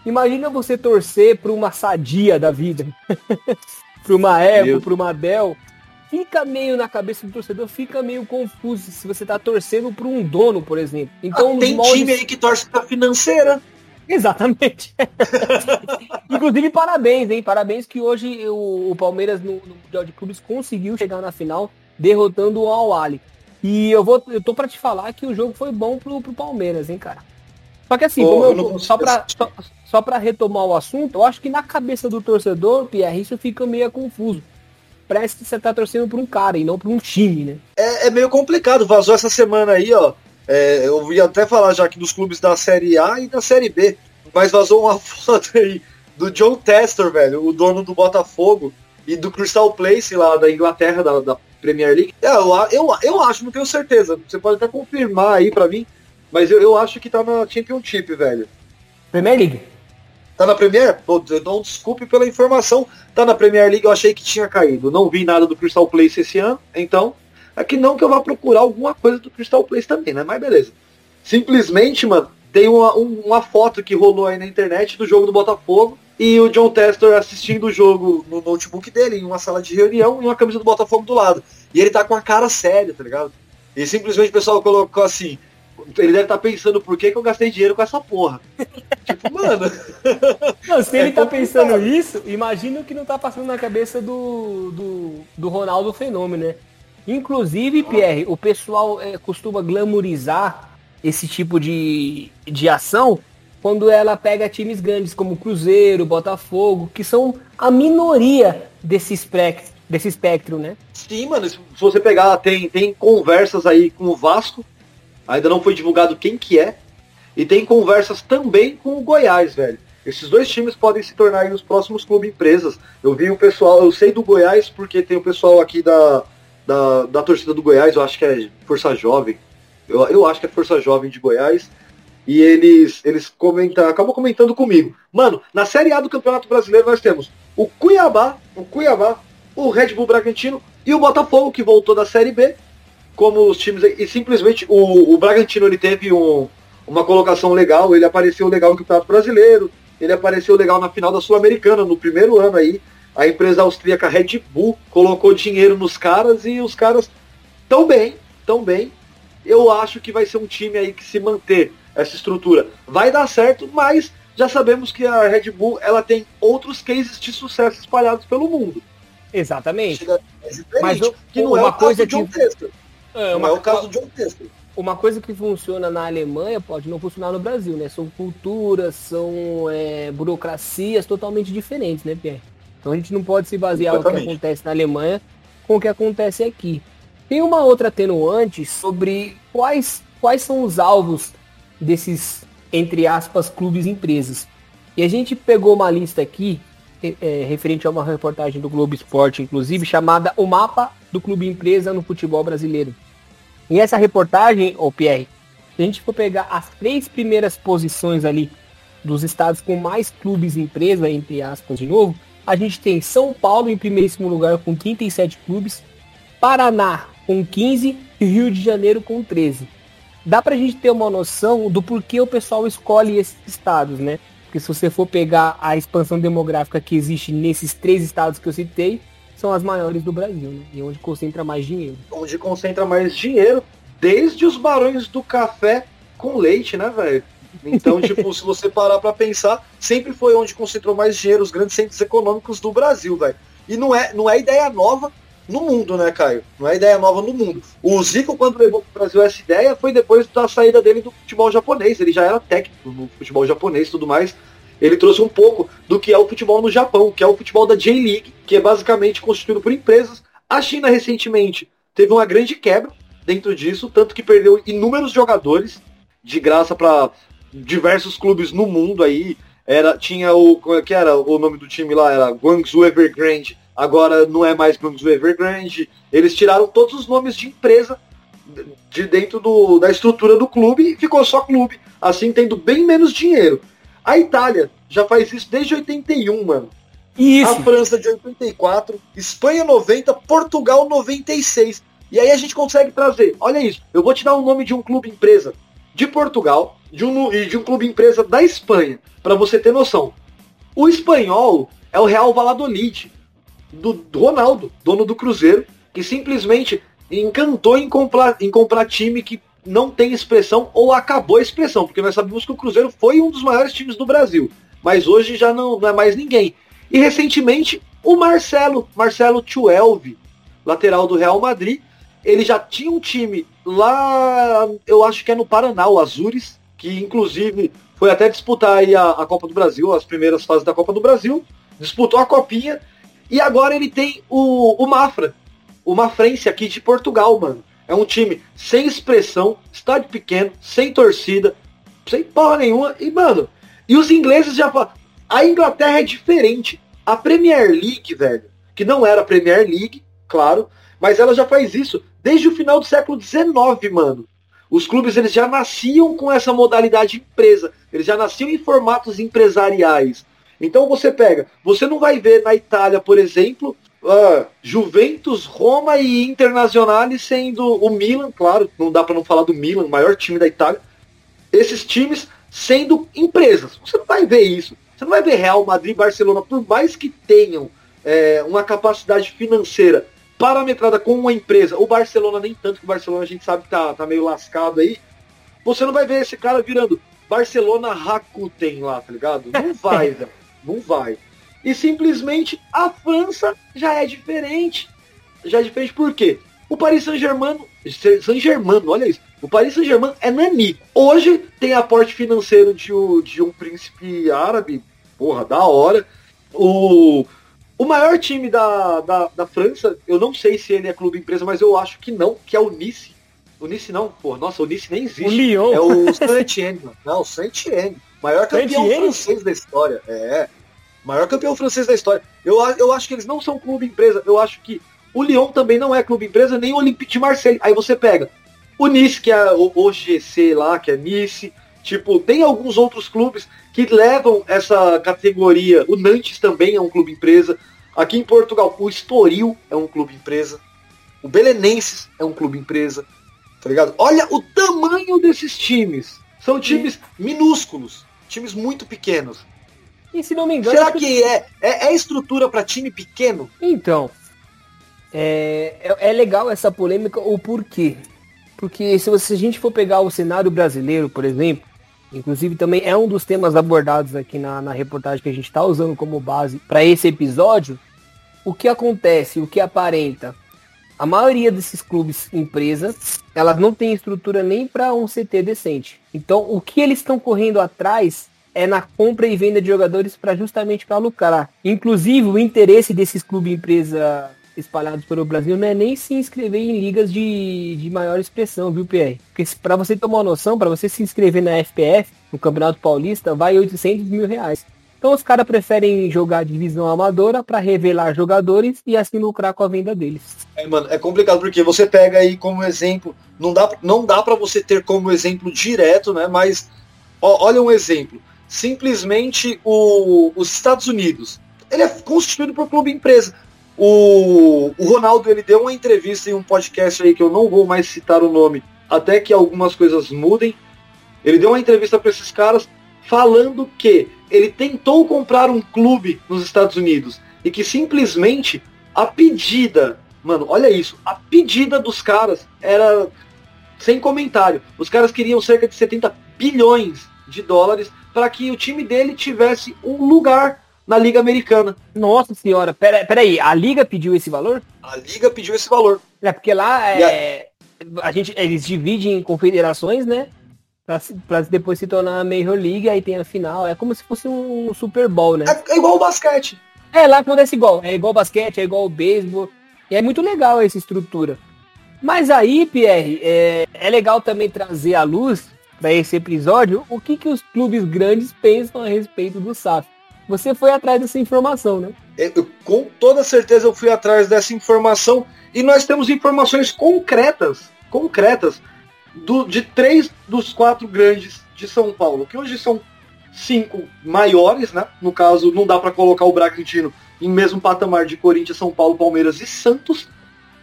Imagina você torcer para uma sadia da vida, para uma Apple, para uma Dell. Fica meio na cabeça do torcedor, fica meio confuso se você está torcendo para um dono, por exemplo. Então, ah, tem moldes... time aí que torce para financeira. Exatamente. Inclusive, parabéns, hein? Parabéns que hoje o, o Palmeiras no, no Mundial de Clubes conseguiu chegar na final derrotando o Al-Ali. E eu vou, eu tô para te falar que o jogo foi bom pro, pro Palmeiras, hein, cara. Só que assim, eu, eu só para só, só para retomar o assunto, eu acho que na cabeça do torcedor, Pierre, isso fica meio confuso. Parece que você tá torcendo por um cara e não por um time, né? É, é meio complicado. Vazou essa semana aí, ó. É, eu ia até falar já aqui dos clubes da Série A e da Série B. Mas vazou uma foto aí do John Tester, velho, o dono do Botafogo e do Crystal Place lá da Inglaterra, da, da Premier League. É, eu, eu, eu acho, não tenho certeza. Você pode até confirmar aí para mim, mas eu, eu acho que tá na Championship, velho. Premier League? Tá na Premier? Pô, não desculpe pela informação. Tá na Premier League, eu achei que tinha caído. Não vi nada do Crystal Place esse ano, então. É que não que eu vá procurar alguma coisa do Crystal Place também, né? Mas beleza. Simplesmente, mano, tem uma, uma foto que rolou aí na internet do jogo do Botafogo e o John Testor assistindo o jogo no notebook dele, em uma sala de reunião, e uma camisa do Botafogo do lado. E ele tá com a cara séria, tá ligado? E simplesmente o pessoal colocou assim: Ele deve estar tá pensando por que, que eu gastei dinheiro com essa porra. tipo, mano. Não, se ele é tá pensando isso, imagina o que não tá passando na cabeça do, do, do Ronaldo Fenômeno, né? Inclusive, Pierre, o pessoal é, costuma glamorizar esse tipo de, de ação quando ela pega times grandes como Cruzeiro, Botafogo, que são a minoria desse espectro, desse espectro, né? Sim, mano, se você pegar, tem, tem conversas aí com o Vasco, ainda não foi divulgado quem que é, e tem conversas também com o Goiás, velho. Esses dois times podem se tornar os próximos clubes empresas. Eu vi o pessoal, eu sei do Goiás porque tem o pessoal aqui da, da, da torcida do Goiás, eu acho que é Força Jovem. Eu, eu acho que é Força Jovem de Goiás. E eles, eles comentam, acabam comentando comigo. Mano, na Série A do Campeonato Brasileiro nós temos o Cuiabá, o Cuiabá, o Red Bull Bragantino e o Botafogo, que voltou da Série B, como os times. E simplesmente o, o Bragantino ele teve um, uma colocação legal, ele apareceu legal no Campeonato Brasileiro, ele apareceu legal na final da Sul-Americana, no primeiro ano aí. A empresa austríaca Red Bull colocou dinheiro nos caras e os caras tão bem, tão bem. Eu acho que vai ser um time aí que se manter essa estrutura vai dar certo, mas já sabemos que a Red Bull ela tem outros cases de sucesso espalhados pelo mundo. Exatamente. Mas que não é o coisa caso de John É, não é o caso de John Tester. Uma coisa que funciona na Alemanha pode não funcionar no Brasil, né? São culturas, são é, burocracias totalmente diferentes, né, Pierre? Então a gente não pode se basear no que acontece na Alemanha com o que acontece aqui. Tem uma outra atenuante sobre quais, quais são os alvos desses, entre aspas, clubes empresas. E a gente pegou uma lista aqui, é, referente a uma reportagem do Globo Esporte, inclusive, chamada O Mapa do Clube Empresa no Futebol Brasileiro. E essa reportagem, ô Pierre, se a gente for pegar as três primeiras posições ali dos estados com mais clubes empresa, entre aspas, de novo, a gente tem São Paulo em primeiríssimo lugar com 37 clubes, Paraná com 15 e Rio de Janeiro com 13 dá pra gente ter uma noção do porquê o pessoal escolhe esses estados, né? Porque se você for pegar a expansão demográfica que existe nesses três estados que eu citei, são as maiores do Brasil, né? E onde concentra mais dinheiro. Onde concentra mais dinheiro, desde os barões do café com leite, né, velho? Então, tipo, se você parar para pensar, sempre foi onde concentrou mais dinheiro os grandes centros econômicos do Brasil, velho. E não é, não é ideia nova, no mundo, né, Caio? Não é ideia nova no mundo. O Zico, quando levou para o Brasil essa ideia, foi depois da saída dele do futebol japonês. Ele já era técnico no futebol japonês e tudo mais. Ele trouxe um pouco do que é o futebol no Japão, que é o futebol da J-League, que é basicamente constituído por empresas. A China, recentemente, teve uma grande quebra dentro disso, tanto que perdeu inúmeros jogadores de graça para diversos clubes no mundo aí. Era, tinha o. É que era o nome do time lá? Era Guangzhou Evergrande agora não é mais Guangzhou Evergrande. Eles tiraram todos os nomes de empresa de dentro do, da estrutura do clube e ficou só clube, assim tendo bem menos dinheiro. A Itália já faz isso desde 81, mano. Isso. A França de 84, Espanha 90, Portugal 96. E aí a gente consegue trazer, olha isso, eu vou te dar o um nome de um clube empresa de Portugal de um, e de um clube empresa da Espanha, para você ter noção. O espanhol é o Real Valladolid, do Ronaldo, dono do Cruzeiro, que simplesmente encantou em comprar, em comprar time que não tem expressão ou acabou a expressão, porque nós sabemos que o Cruzeiro foi um dos maiores times do Brasil, mas hoje já não, não é mais ninguém. E recentemente o Marcelo, Marcelo Tuelvi, lateral do Real Madrid, ele já tinha um time lá, eu acho que é no Paraná, o Azures, que inclusive foi até disputar a, a Copa do Brasil, as primeiras fases da Copa do Brasil, disputou a copinha e agora ele tem o, o Mafra, o Mafrense aqui de Portugal, mano. É um time sem expressão, estádio pequeno, sem torcida, sem porra nenhuma. E, mano, e os ingleses já falam. A Inglaterra é diferente. A Premier League, velho, que não era a Premier League, claro, mas ela já faz isso desde o final do século XIX, mano. Os clubes eles já nasciam com essa modalidade empresa, eles já nasciam em formatos empresariais. Então você pega, você não vai ver na Itália, por exemplo, uh, Juventus, Roma e Internazionale sendo o Milan, claro, não dá para não falar do Milan, maior time da Itália. Esses times sendo empresas. Você não vai ver isso. Você não vai ver Real Madrid, Barcelona, por mais que tenham é, uma capacidade financeira parametrada com uma empresa. O Barcelona nem tanto, que o Barcelona a gente sabe que tá, tá meio lascado aí. Você não vai ver esse cara virando Barcelona Rakuten lá, tá ligado? Não vai, velho. Não vai. E simplesmente a França já é diferente. Já é diferente por quê? O Paris Saint-Germain, Saint-Germain, olha isso. O Paris Saint-Germain é nani. Hoje tem aporte financeiro de, de um príncipe árabe, porra, da hora. O, o maior time da, da, da França, eu não sei se ele é clube empresa, mas eu acho que não, que é o Nice. O Nice não, pô, nossa, o Nice nem existe. O Lyon. É o Saint-Etienne, Não, o Saint-Etienne. Maior campeão francês da história. É. Maior campeão francês da história. Eu, eu acho que eles não são clube empresa. Eu acho que o Lyon também não é clube empresa, nem o Olympique de Marseille. Aí você pega o Nice, que é o OGC lá, que é Nice. Tipo, tem alguns outros clubes que levam essa categoria. O Nantes também é um clube empresa. Aqui em Portugal, o Estoril é um clube empresa. O Belenenses é um clube empresa. Tá ligado? Olha o tamanho desses times. São times minúsculos. Times muito pequenos. E se não me engano. Será que é, é, é estrutura para time pequeno? Então. É, é, é, legal essa polêmica, o porquê? Porque se, você, se a gente for pegar o cenário brasileiro, por exemplo, inclusive também é um dos temas abordados aqui na, na reportagem que a gente está usando como base para esse episódio, o que acontece, o que aparenta? A maioria desses clubes empresas, elas não têm estrutura nem para um CT decente. Então, o que eles estão correndo atrás é na compra e venda de jogadores para justamente para lucrar. Inclusive, o interesse desses clubes empresa espalhados pelo Brasil não é nem se inscrever em ligas de, de maior expressão, viu, PR? Porque para você tomar uma noção, para você se inscrever na FPF, no Campeonato Paulista, vai 800 mil reais. Então os caras preferem jogar divisão amadora para revelar jogadores e assim lucrar com a venda deles. É, mano, é complicado porque você pega aí como exemplo, não dá, não dá para você ter como exemplo direto, né? Mas ó, olha um exemplo simplesmente o, os Estados Unidos. Ele é constituído por clube empresa. O, o Ronaldo ele deu uma entrevista em um podcast aí que eu não vou mais citar o nome, até que algumas coisas mudem. Ele deu uma entrevista para esses caras falando que ele tentou comprar um clube nos Estados Unidos e que simplesmente a pedida, mano, olha isso, a pedida dos caras era sem comentário. Os caras queriam cerca de 70 bilhões de dólares para que o time dele tivesse um lugar na Liga Americana. Nossa senhora, pera, pera aí, a Liga pediu esse valor? A Liga pediu esse valor. É, porque lá é, a... a... gente, eles dividem em confederações, né? Pra, depois se tornar a Major League, aí tem a final. É como se fosse um Super Bowl, né? É, é igual o basquete. É, lá acontece igual. É igual o basquete, é igual o beisebol. E é muito legal essa estrutura. Mas aí, Pierre, é, é legal também trazer à luz para esse episódio o que, que os clubes grandes pensam a respeito do SAF. Você foi atrás dessa informação, né? Eu, com toda certeza eu fui atrás dessa informação e nós temos informações concretas, concretas, do, de três dos quatro grandes de São Paulo, que hoje são cinco maiores, né? No caso, não dá para colocar o Bragantino em mesmo patamar de Corinthians, São Paulo, Palmeiras e Santos,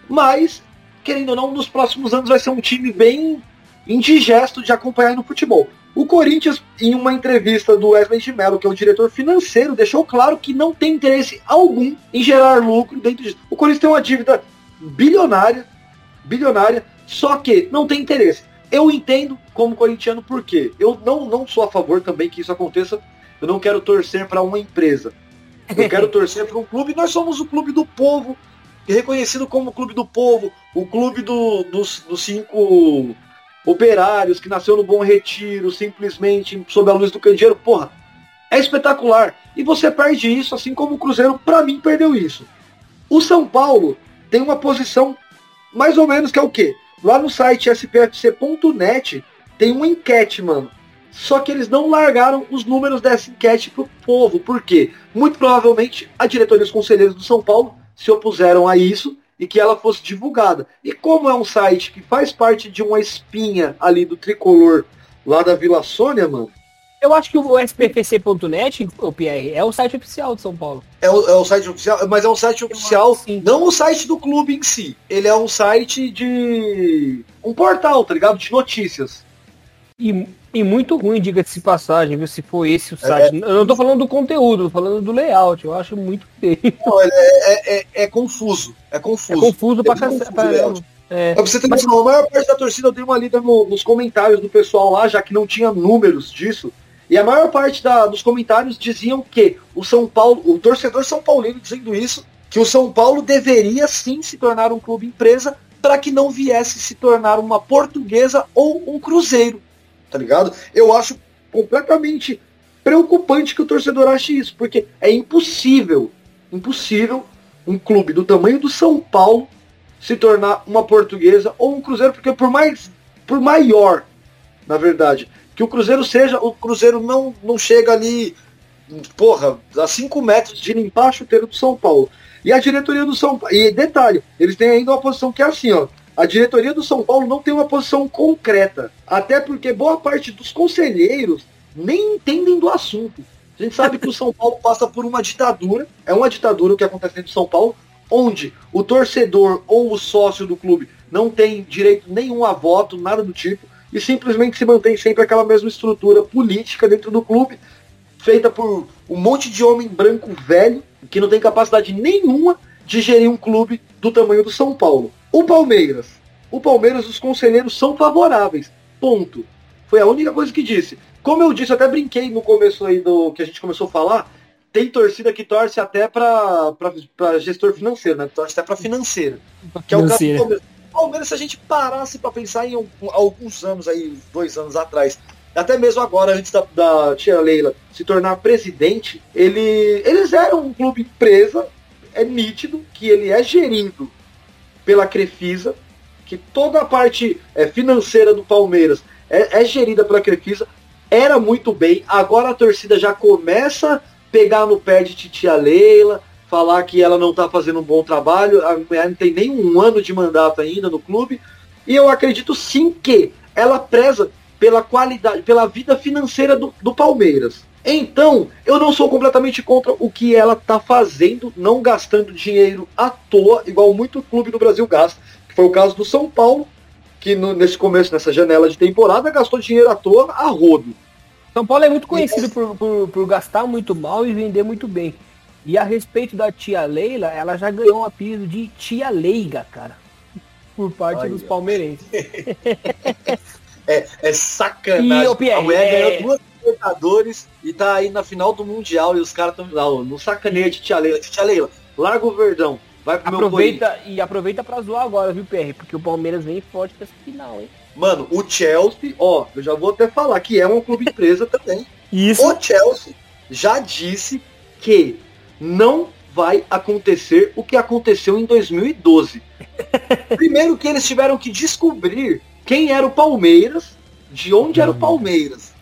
mas querendo ou não, nos próximos anos vai ser um time bem indigesto de acompanhar no futebol. O Corinthians, em uma entrevista do Wesley de Mello, que é o diretor financeiro, deixou claro que não tem interesse algum em gerar lucro dentro disso. O Corinthians tem uma dívida bilionária, bilionária, só que não tem interesse. Eu entendo como corintiano por quê. Eu não, não sou a favor também que isso aconteça. Eu não quero torcer para uma empresa. Eu quero torcer para um clube. Nós somos o clube do povo, reconhecido como o clube do povo, o clube do, dos, dos cinco Operários, que nasceu no Bom Retiro, simplesmente sob a luz do candeeiro, porra, é espetacular. E você perde isso, assim como o Cruzeiro, para mim, perdeu isso. O São Paulo tem uma posição mais ou menos que é o quê? Lá no site spfc.net tem uma enquete, mano. Só que eles não largaram os números dessa enquete pro povo. Por quê? Muito provavelmente a diretoria e os conselheiros do São Paulo se opuseram a isso e que ela fosse divulgada. E como é um site que faz parte de uma espinha ali do tricolor lá da Vila Sônia, mano. Eu acho que o SPFC.net, o Pierre, é o site oficial de São Paulo. É o, é o site oficial, mas é um site oficial, não o site do clube em si. Ele é um site de. um portal, tá ligado? De notícias. E, e muito ruim, diga-se passagem, viu? Se for esse o é, site. É, eu não tô falando do conteúdo, tô falando do layout. Eu acho muito feio. Não, é, é, é, é, confuso. É confuso. É confuso pra, é É, pra você ter mas... noção, a maior parte da torcida eu dei uma lida no, nos comentários do pessoal lá, já que não tinha números disso. E a maior parte da, dos comentários diziam que o São Paulo, o torcedor São Paulino dizendo isso, que o São Paulo deveria sim se tornar um clube empresa para que não viesse se tornar uma portuguesa ou um cruzeiro. Tá ligado? Eu acho completamente preocupante que o torcedor ache isso, porque é impossível, impossível um clube do tamanho do São Paulo se tornar uma portuguesa ou um cruzeiro, porque por mais por maior, na verdade, que o cruzeiro seja, o cruzeiro não não chega ali, porra, a 5 metros de limpar a chuteira do São Paulo. E a diretoria do São Paulo, e detalhe, eles têm ainda uma posição que é assim, ó, a diretoria do São Paulo não tem uma posição concreta, até porque boa parte dos conselheiros nem entendem do assunto. A gente sabe que o São Paulo passa por uma ditadura, é uma ditadura o que acontece dentro de São Paulo, onde o torcedor ou o sócio do clube não tem direito nenhum a voto, nada do tipo, e simplesmente se mantém sempre aquela mesma estrutura política dentro do clube, feita por um monte de homem branco velho, que não tem capacidade nenhuma de gerir um clube do tamanho do São Paulo. O Palmeiras. O Palmeiras, os conselheiros são favoráveis. Ponto. Foi a única coisa que disse. Como eu disse, até brinquei no começo aí do que a gente começou a falar, tem torcida que torce até para gestor financeiro, né? Torce até para financeira. Que é o caso do Palmeiras. Palmeiras, se a gente parasse para pensar em alguns anos aí, dois anos atrás, até mesmo agora, antes da, da tia Leila se tornar presidente, ele, eles eram um clube empresa, é nítido que ele é gerido pela Crefisa, que toda a parte é, financeira do Palmeiras é, é gerida pela Crefisa, era muito bem. Agora a torcida já começa a pegar no pé de titia Leila, falar que ela não está fazendo um bom trabalho. A mulher não tem nem um ano de mandato ainda no clube. E eu acredito sim que ela preza pela qualidade, pela vida financeira do, do Palmeiras. Então, eu não sou completamente contra o que ela está fazendo, não gastando dinheiro à toa, igual muito clube no Brasil gasta. Que foi o caso do São Paulo, que no, nesse começo, nessa janela de temporada, gastou dinheiro à toa a rodo. São Paulo é muito conhecido e... por, por, por, gastar muito mal e vender muito bem. E a respeito da tia Leila, ela já ganhou um apelido de tia Leiga, cara. Por parte Olha. dos palmeirenses. é, é sacanagem. E, Pierre, a mulher é... ganhou duas Libertadores e tá aí na final do Mundial e os caras estão lá, no sacaneia de tia Leila. Tia Leila, larga o Verdão. Vai pro aproveita, meu E aproveita pra zoar agora, viu, PR? Porque o Palmeiras vem forte pra essa final, hein? Mano, o Chelsea, ó, eu já vou até falar que é uma clube empresa também. Isso. O Chelsea já disse que não vai acontecer o que aconteceu em 2012. Primeiro que eles tiveram que descobrir quem era o Palmeiras, de onde era o Palmeiras.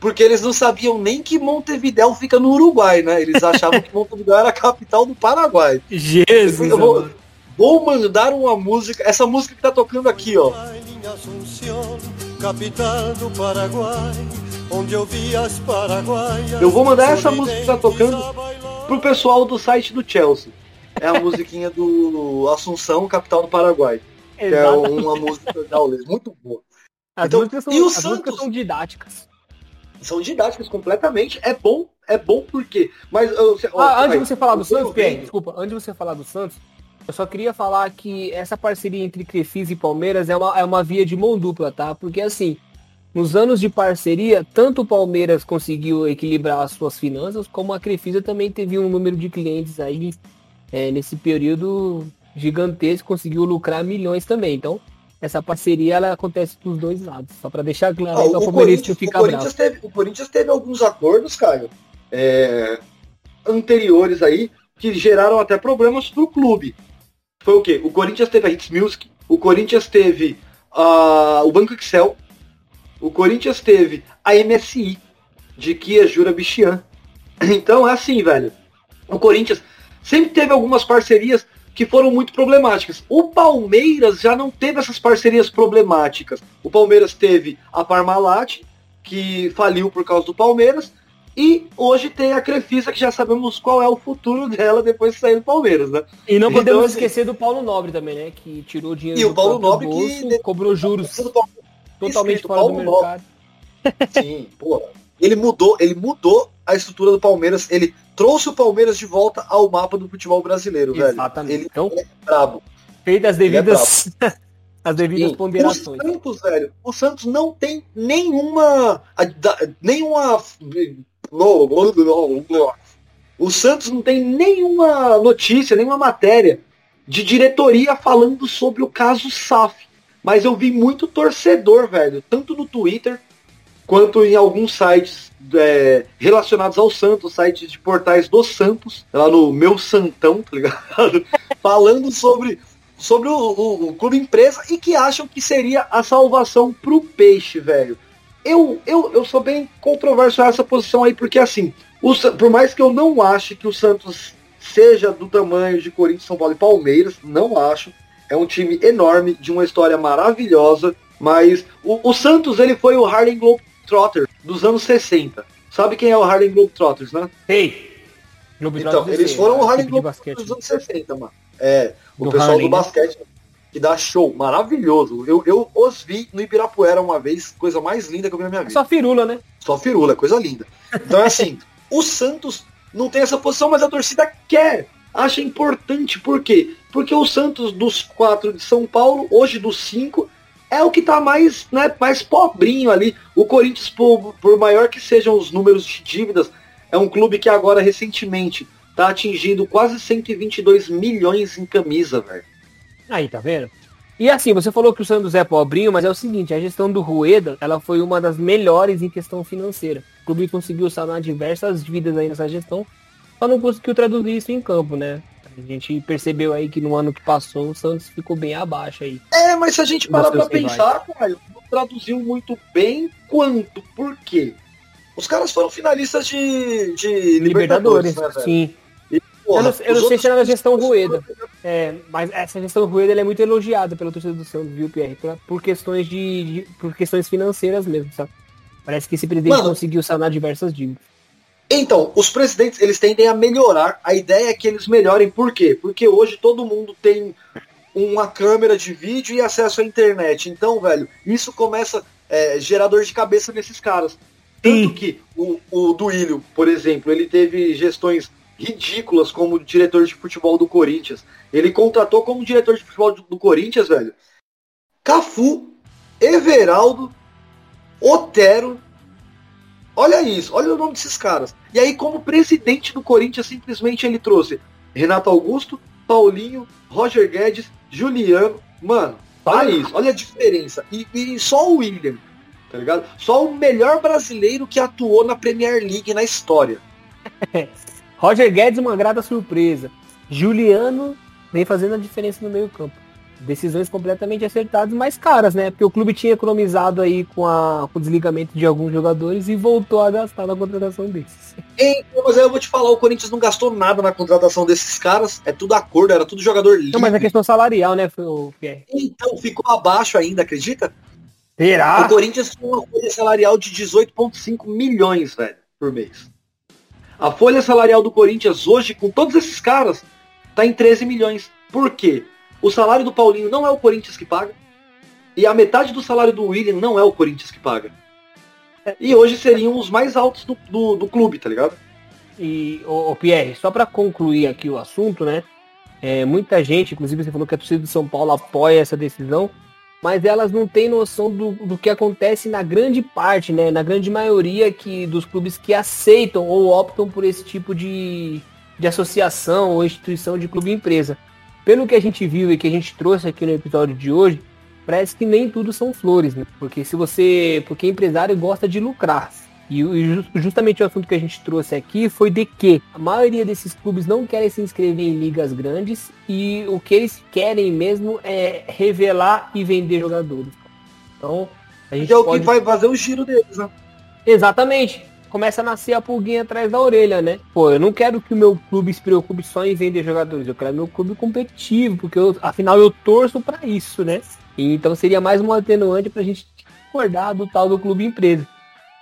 Porque eles não sabiam nem que Montevidéu fica no Uruguai, né? Eles achavam que Montevidéu era a capital do Paraguai. Jesus! Eu vou, vou mandar uma música, essa música que tá tocando aqui, ó. Eu vou mandar essa música que tá tocando pro pessoal do site do Chelsea. É a musiquinha do Assunção, capital do Paraguai. Que é uma música gaulesa, muito boa. As, então, músicas, são, e o as Santos, são didáticas. São didáticas completamente. É bom, é bom porque. Mas. Você, ah, antes de você falar do Santos, Pierre, desculpa, antes de você falar do Santos, eu só queria falar que essa parceria entre Crefisa e Palmeiras é uma, é uma via de mão dupla, tá? Porque assim, nos anos de parceria, tanto o Palmeiras conseguiu equilibrar as suas finanças, como a Crefisa também teve um número de clientes aí é, nesse período gigantesco, conseguiu lucrar milhões também. Então, essa parceria ela acontece dos dois lados. Só para deixar claro ah, o, o, Corinthians, o, Corinthians teve, o Corinthians teve alguns acordos, Caio, é, anteriores aí, que geraram até problemas pro clube. Foi o quê? O Corinthians teve a Hits Music, o Corinthians teve o Banco Excel, o Corinthians teve a MSI, de Kia Jura Bichian. Então é assim, velho. O Corinthians sempre teve algumas parcerias que foram muito problemáticas. O Palmeiras já não teve essas parcerias problemáticas. O Palmeiras teve a Parmalat, que faliu por causa do Palmeiras, e hoje tem a Crefisa, que já sabemos qual é o futuro dela depois de sair do Palmeiras, né? E não podemos então, assim, esquecer do Paulo Nobre também, né? Que tirou dinheiro e do o Paulo Nobre bolso, que cobrou juros totalmente fora Paulo do mercado. Sim, porra. Ele mudou, ele mudou a estrutura do Palmeiras, ele trouxe o Palmeiras de volta ao mapa do futebol brasileiro, Exatamente. velho. Ele, então, ele é brabo. Feitas as é devidas. É as devidas Sim. ponderações. O Santos, velho, o Santos não tem nenhuma. nenhuma. O Santos não tem nenhuma notícia, nenhuma matéria de diretoria falando sobre o caso SAF. Mas eu vi muito torcedor, velho, tanto no Twitter quanto em alguns sites é, relacionados ao Santos, sites de portais do Santos, lá no meu Santão, tá ligado? Falando sobre sobre o, o, o, clube empresa e que acham que seria a salvação pro peixe, velho. Eu, eu, eu sou bem controverso nessa posição aí, porque assim, o, por mais que eu não ache que o Santos seja do tamanho de Corinthians, São Paulo e Palmeiras, não acho. É um time enorme, de uma história maravilhosa, mas o, o Santos ele foi o Harlem Globetrotter dos anos 60. Sabe quem é o Harlem Globetrotters, né? Ei! Então, eles foram o Harlem Globetrotters dos anos 60, mano. É, o do pessoal Harlem, do né? basquete né? que dá show, maravilhoso. Eu, eu os vi no Ibirapuera uma vez, coisa mais linda que eu vi na minha vida. Só firula, né? Só firula, coisa linda. Então é assim, o Santos não tem essa posição, mas a torcida quer, acha importante. Por quê? Porque o Santos dos quatro de São Paulo, hoje dos cinco, é o que está mais, né, mais pobrinho ali. O Corinthians, por, por maior que sejam os números de dívidas, é um clube que agora recentemente tá atingindo quase 122 milhões em camisa, velho. Aí, tá vendo? E assim, você falou que o Santos é pobrinho, mas é o seguinte, a gestão do Rueda, ela foi uma das melhores em questão financeira. O clube conseguiu sanar diversas dívidas aí nessa gestão, só não conseguiu traduzir isso em campo, né? A gente percebeu aí que no ano que passou o Santos ficou bem abaixo aí. É, mas se a gente parar pra pensar, cara, não traduziu muito bem quanto. Por quê? Os caras foram finalistas de, de Libertadores, Libertadores né, sim. Porra, eu não, eu não sei se era na gestão Rueda. É, mas essa gestão Rueda é muito elogiada pela torcida do Santos, viu, Pierre? Por, por questões de, de, por questões financeiras mesmo, sabe? Parece que esse presidente Mano, conseguiu sanar diversas dívidas. Então, os presidentes, eles tendem a melhorar. A ideia é que eles melhorem. Por quê? Porque hoje todo mundo tem uma câmera de vídeo e acesso à internet. Então, velho, isso começa é, gerador de cabeça nesses caras. Tanto Sim. que o, o Duílio, por exemplo, ele teve gestões ridículas como diretor de futebol do Corinthians. Ele contratou como diretor de futebol do Corinthians, velho, Cafu, Everaldo, Otero. Olha isso, olha o nome desses caras. E aí, como presidente do Corinthians, simplesmente ele trouxe Renato Augusto, Paulinho, Roger Guedes, Juliano. Mano, olha isso, olha a diferença. E, e só o William, tá ligado? Só o melhor brasileiro que atuou na Premier League na história. Roger Guedes, uma grata surpresa. Juliano vem fazendo a diferença no meio campo. Decisões completamente acertadas, mas caras, né? Porque o clube tinha economizado aí com, a, com o desligamento de alguns jogadores e voltou a gastar na contratação desses. Então, mas aí eu vou te falar, o Corinthians não gastou nada na contratação desses caras. É tudo acordo, era tudo jogador livre. Não, mas é questão salarial, né, Pierre? Então, ficou abaixo ainda, acredita? Será? O Corinthians tem uma folha salarial de 18,5 milhões, velho, por mês. A folha salarial do Corinthians hoje, com todos esses caras, tá em 13 milhões. Por quê? O salário do Paulinho não é o Corinthians que paga. E a metade do salário do William não é o Corinthians que paga. E hoje seriam os mais altos do, do, do clube, tá ligado? E, o Pierre, só para concluir aqui o assunto, né? É, muita gente, inclusive você falou que a torcida de São Paulo apoia essa decisão mas elas não têm noção do, do que acontece na grande parte, né? Na grande maioria que, dos clubes que aceitam ou optam por esse tipo de, de associação ou instituição de clube empresa. Pelo que a gente viu e que a gente trouxe aqui no episódio de hoje, parece que nem tudo são flores, né? Porque se você. Porque empresário gosta de lucrar. E, justamente o assunto que a gente trouxe aqui foi de que a maioria desses clubes não querem se inscrever em ligas grandes e o que eles querem mesmo é revelar e vender jogadores. Então, a gente é o pode... que vai fazer o giro deles, né? Exatamente. Começa a nascer a pulguinha atrás da orelha, né? Pô, eu não quero que o meu clube se preocupe só em vender jogadores. Eu quero meu clube competitivo, porque eu, afinal eu torço para isso, né? Então seria mais um atenuante pra gente acordar do tal do clube empresa.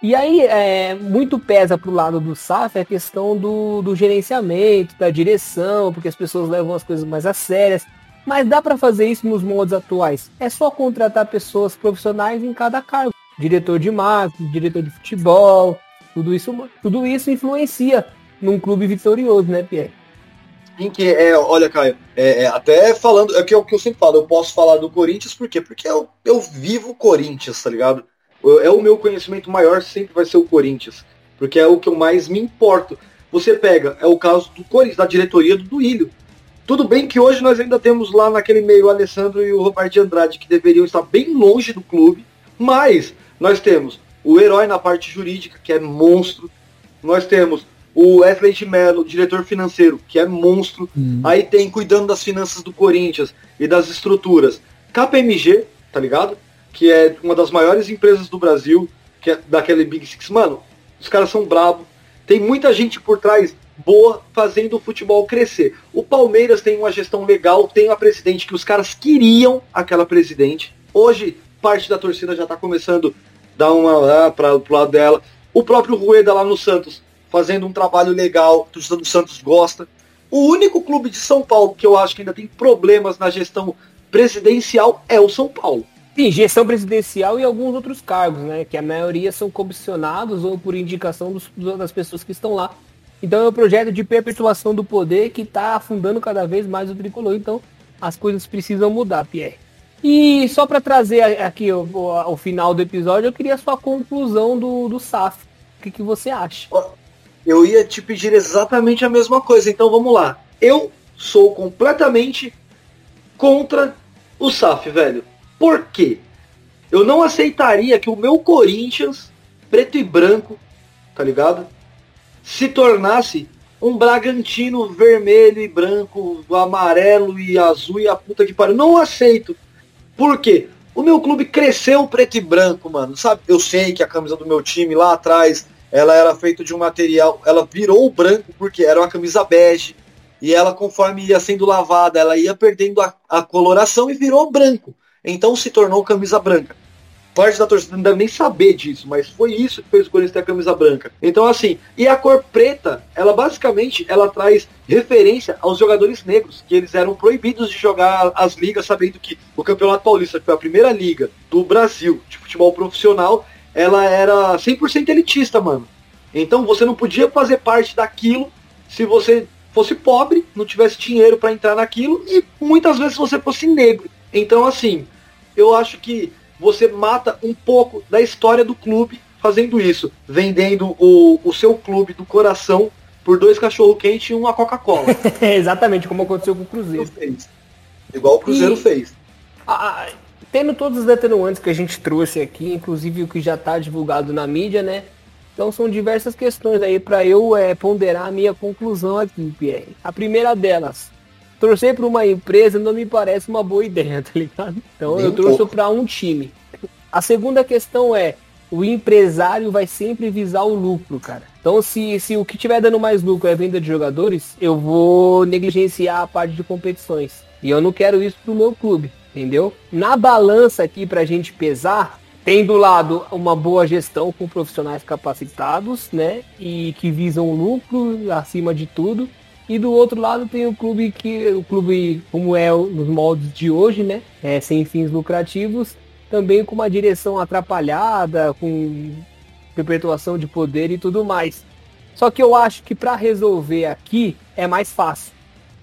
E aí, é, muito pesa pro lado do SAF a questão do, do gerenciamento, da direção, porque as pessoas levam as coisas mais a sérias. Mas dá para fazer isso nos moldes atuais. É só contratar pessoas profissionais em cada cargo. Diretor de marketing, diretor de futebol, tudo isso, tudo isso influencia num clube vitorioso, né, Pierre? Em que é, olha, Caio, é, é, até falando, é que é o que eu sempre falo, eu posso falar do Corinthians, por quê? Porque eu, eu vivo o Corinthians, tá ligado? é o meu conhecimento maior, sempre vai ser o Corinthians. Porque é o que eu mais me importo. Você pega, é o caso do Corinthians, da diretoria do Duílio. Tudo bem que hoje nós ainda temos lá naquele meio o Alessandro e o Roberto de Andrade, que deveriam estar bem longe do clube, mas nós temos o herói na parte jurídica, que é monstro. Nós temos o Wesley de Mello, diretor financeiro, que é monstro. Uhum. Aí tem cuidando das finanças do Corinthians e das estruturas. KPMG, tá ligado? Que é uma das maiores empresas do Brasil, que é daquele Big Six. Mano, os caras são bravos. Tem muita gente por trás boa fazendo o futebol crescer. O Palmeiras tem uma gestão legal, tem uma presidente que os caras queriam aquela presidente. Hoje, parte da torcida já tá começando dar uma ah, para o lado dela. O próprio Rueda lá no Santos fazendo um trabalho legal, torcida do Santos gosta. O único clube de São Paulo que eu acho que ainda tem problemas na gestão presidencial é o São Paulo. Sim, gestão presidencial e alguns outros cargos, né? Que a maioria são comissionados ou por indicação dos, das pessoas que estão lá. Então é um projeto de perpetuação do poder que está afundando cada vez mais o tricolor. Então as coisas precisam mudar, Pierre. E só para trazer aqui o, o, o, final do episódio, eu queria a sua conclusão do, do SAF. O que, que você acha? Eu ia te pedir exatamente a mesma coisa, então vamos lá. Eu sou completamente contra o SAF, velho. Por quê? Eu não aceitaria que o meu Corinthians, preto e branco, tá ligado? Se tornasse um Bragantino vermelho e branco, amarelo e azul e a puta que pariu. Não aceito. Por quê? O meu clube cresceu preto e branco, mano. Sabe? Eu sei que a camisa do meu time lá atrás ela era feita de um material, ela virou branco porque era uma camisa bege, e ela conforme ia sendo lavada, ela ia perdendo a, a coloração e virou branco. Então se tornou camisa branca. Parte da torcida não deve nem saber disso, mas foi isso que fez o Corinthians ter a camisa branca. Então assim, e a cor preta, ela basicamente ela traz referência aos jogadores negros, que eles eram proibidos de jogar as ligas, sabendo que o Campeonato Paulista, que foi a primeira liga do Brasil de futebol profissional, ela era 100% elitista, mano. Então você não podia fazer parte daquilo se você fosse pobre, não tivesse dinheiro para entrar naquilo e muitas vezes você fosse negro. Então assim, eu acho que você mata um pouco da história do clube fazendo isso, vendendo o, o seu clube do coração por dois cachorro quente e uma Coca-Cola. Exatamente como aconteceu com o Cruzeiro. Igual o Cruzeiro e... fez. A, tendo todos os determinantes que a gente trouxe aqui, inclusive o que já está divulgado na mídia, né? Então são diversas questões aí para eu é, ponderar a minha conclusão aqui, Pierre. A primeira delas, torcer para uma empresa não me parece uma boa ideia, tá ligado? Então Bem eu torço para um time. A segunda questão é, o empresário vai sempre visar o lucro, cara. Então se, se o que tiver dando mais lucro é venda de jogadores, eu vou negligenciar a parte de competições. E eu não quero isso pro meu clube entendeu? Na balança aqui para a gente pesar, tem do lado uma boa gestão com profissionais capacitados, né? E que visam o lucro acima de tudo. E do outro lado tem o clube que o clube como é nos moldes de hoje, né? É, sem fins lucrativos, também com uma direção atrapalhada, com perpetuação de poder e tudo mais. Só que eu acho que para resolver aqui é mais fácil.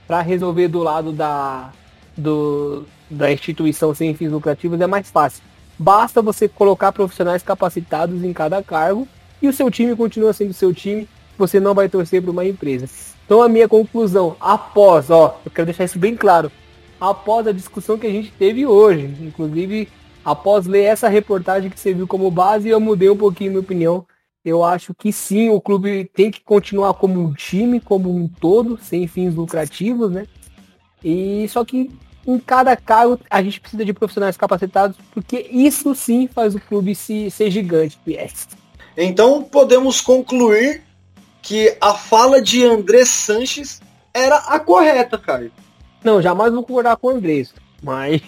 Para resolver do lado da do, da instituição sem fins lucrativos é mais fácil. Basta você colocar profissionais capacitados em cada cargo e o seu time continua sendo seu time, você não vai torcer para uma empresa. Então a minha conclusão, após, ó, eu quero deixar isso bem claro, após a discussão que a gente teve hoje, inclusive após ler essa reportagem que você viu como base, eu mudei um pouquinho minha opinião. Eu acho que sim, o clube tem que continuar como um time, como um todo, sem fins lucrativos, né? E só que em cada cargo a gente precisa de profissionais capacitados, porque isso sim faz o clube se, ser gigante, PS. Então podemos concluir que a fala de André Sanches era a correta, cara. Não, jamais vou concordar com o André, mas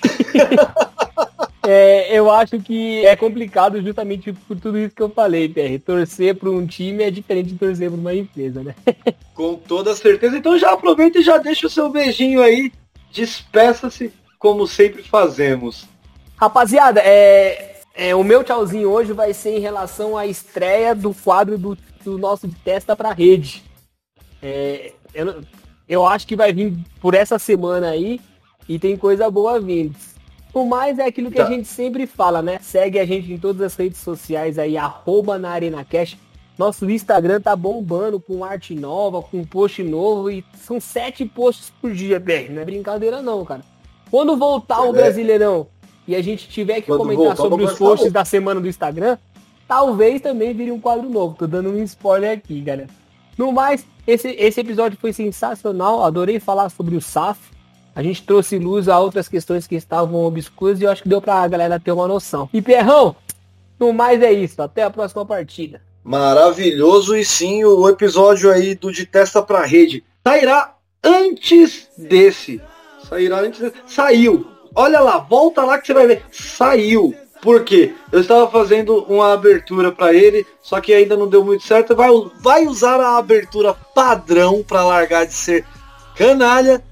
é, eu acho que é complicado justamente por tudo isso que eu falei, PR. Torcer para um time é diferente de torcer para uma empresa, né? Com toda certeza. Então já aproveita e já deixa o seu beijinho aí despeça-se como sempre fazemos. Rapaziada, é, é, o meu tchauzinho hoje vai ser em relação à estreia do quadro do, do nosso de testa para rede. É, eu, eu acho que vai vir por essa semana aí e tem coisa boa vindo. O mais é aquilo que tá. a gente sempre fala, né? Segue a gente em todas as redes sociais aí, arroba na Arena Cash. Nosso Instagram tá bombando com arte nova, com post novo e são sete posts por dia, BR. Não é brincadeira não, cara. Quando voltar é. o Brasileirão e a gente tiver que Quando comentar voltar, sobre os posts da semana do Instagram, talvez também vire um quadro novo. Tô dando um spoiler aqui, galera. No mais, esse, esse episódio foi sensacional. Adorei falar sobre o SAF. A gente trouxe luz a outras questões que estavam obscuras e eu acho que deu pra galera ter uma noção. E Pierrão, no mais é isso. Até a próxima partida. Maravilhoso e sim, o episódio aí do De Testa pra Rede sairá antes desse. Sairá antes desse. Saiu. Olha lá, volta lá que você vai ver. Saiu. Por quê? Eu estava fazendo uma abertura para ele, só que ainda não deu muito certo. Vai, vai usar a abertura padrão para largar de ser canalha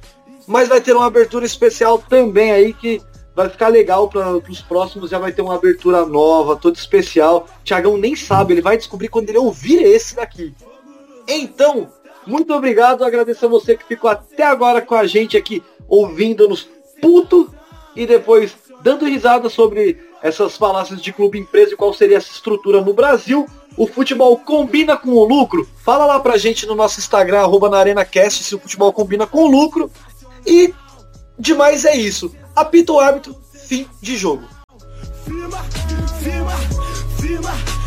mas vai ter uma abertura especial também aí que vai ficar legal para os próximos. Já vai ter uma abertura nova, toda especial. Tiagão nem sabe, ele vai descobrir quando ele ouvir esse daqui. Então, muito obrigado, agradeço a você que ficou até agora com a gente aqui, ouvindo-nos puto e depois dando risada sobre essas falácias de clube empresa e qual seria essa estrutura no Brasil. O futebol combina com o lucro? Fala lá pra gente no nosso Instagram, arroba na ArenaCast, se o futebol combina com o lucro. E demais é isso. Apita o árbitro, fim de jogo. Firma, firma, firma,